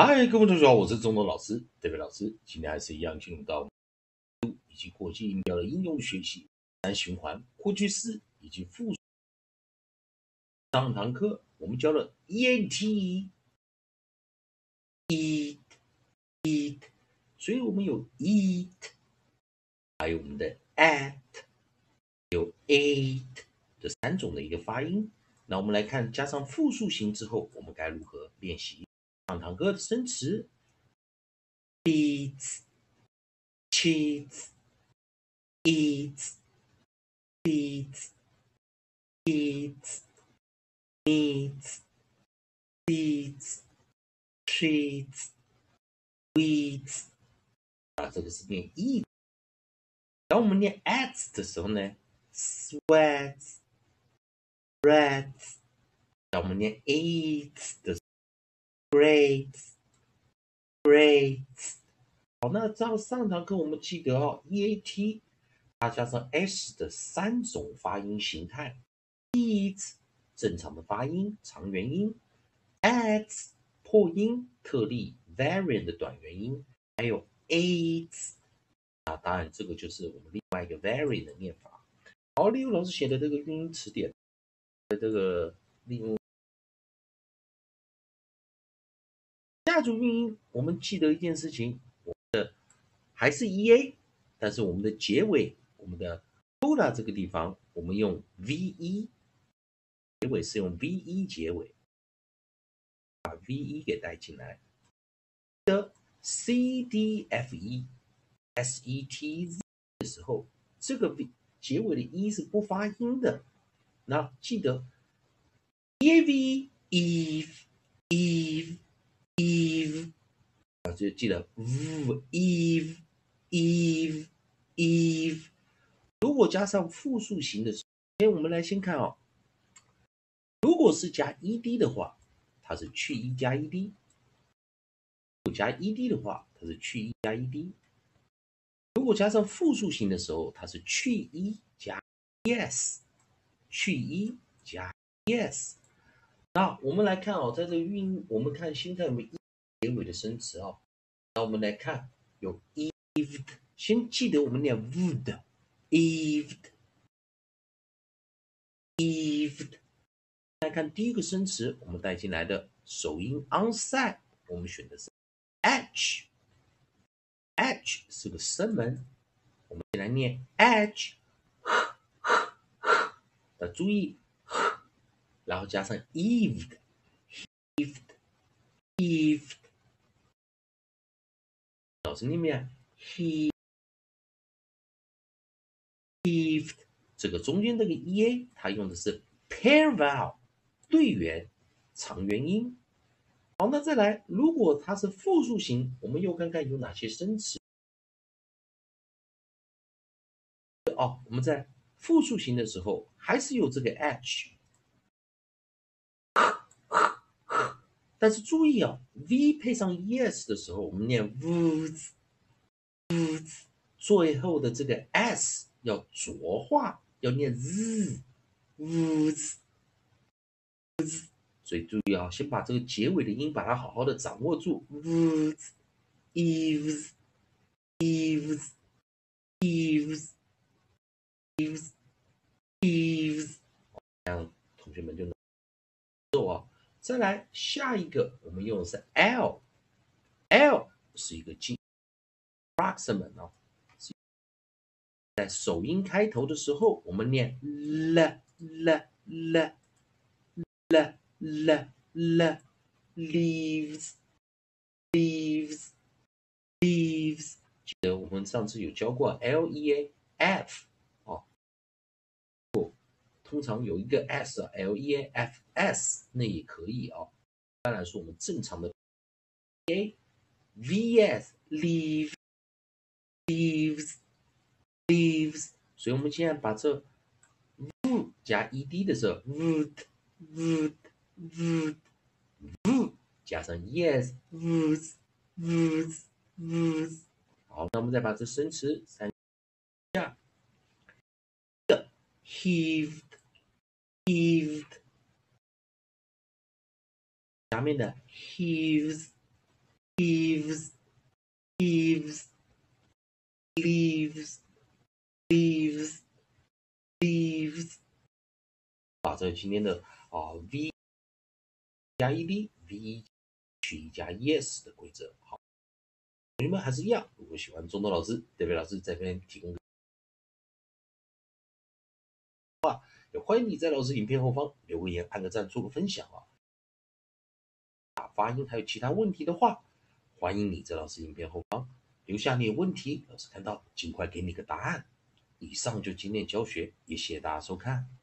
嗨，各位同学好，我是中东老师，这位老师。今天还是一样进入到以及国际音标的应用学习，单循环、过去式以及复数。上堂课我们教了 e a t eat eat，所以我们有 eat，还有我们的 at，有 ate 这三种的一个发音。那我们来看，加上复数形之后，我们该如何练习？上堂课的生词：eats、cheats、eats、beats、eats、meets、beats、treats、weeds。啊，这个是念 e。当我们念 ats 的时候呢，sweats。rats，当我们念 eats 的 grades，grades。好，那照上堂课我们记得哦，eat 它加上 s 的三种发音形态，eat 正常的发音长元音，at 破音特例 variant 的短元音，还有 eats。啊，当然这个就是我们另外一个 variant 的念法。好，例如老师写的这个韵音词典。这个例如下组运音，我们记得一件事情，我们的还是 e a，但是我们的结尾，我们的 coda 这个地方，我们用 v e，结尾是用 v e 结尾，把 v e 给带进来。的 c d f e s e t z 的时候，这个 v 结尾的 e 是不发音的。那记得，e a v eve eve eve 啊，就记得 v eve eve eve。如果加上复数形的时候，先我们来先看哦。如果是加 ed 的话，它是去 e 加 ed；如果加 ed 的话，它是去 e 加 ed。如果加上复数形的时候，它是去 e 加 es，。去一加 es 那我们来看哦，在这个运，我们看心态有没有结尾的生词哦。那我们来看有 eved，先记得我们念 would，eved，eved。来看第一个生词，我们带进来的首音 onside，我们选的是 h，h 是个声门，我们先来念 h。要注意，然后加上 eved，eved，eved，脑子里面 he，eved，这个中间这个 ea，它用的是 pair vowel，对元长元音。好，那再来，如果它是复数型，我们又看看有哪些生词。哦，我们在。复数型的时候还是有这个 h，但是注意啊，v 配上 e s 的时候，我们念 woods，woods，最后的这个 s 要浊化，要念 z woods 所以注意啊，先把这个结尾的音把它好好的掌握住，woods，eves，eves，eves。eves eves，这样同学们就能。再来下一个，我们用的是 l，l 是一个静 proximant 哦，在首音开头的时候，我们念 l l l l l l leaves leaves leaves，记得我们上次有教过 l e a f。通常有一个 s l e a f s，那也可以啊。当然是我们正常的 a v s leave leaves leaves，所以我们现在把这 v 加 e d 的时候，would would would would 加上 yes woods woods woods。好，那我们再把这生词三下，heave。heaved，下面的 heaves leaves leaves leaves leaves leaves，把这今天的啊 v 加 ed v 取一加 es 的规则。好，同学们还是一样，如果喜欢中东老师、德伟老师这边提供的话，欢迎你在老师影片后方留个言、按个赞、做个分享啊。发音还有其他问题的话，欢迎你在老师影片后方留下你的问题，老师看到尽快给你个答案。以上就今天教学，也谢谢大家收看。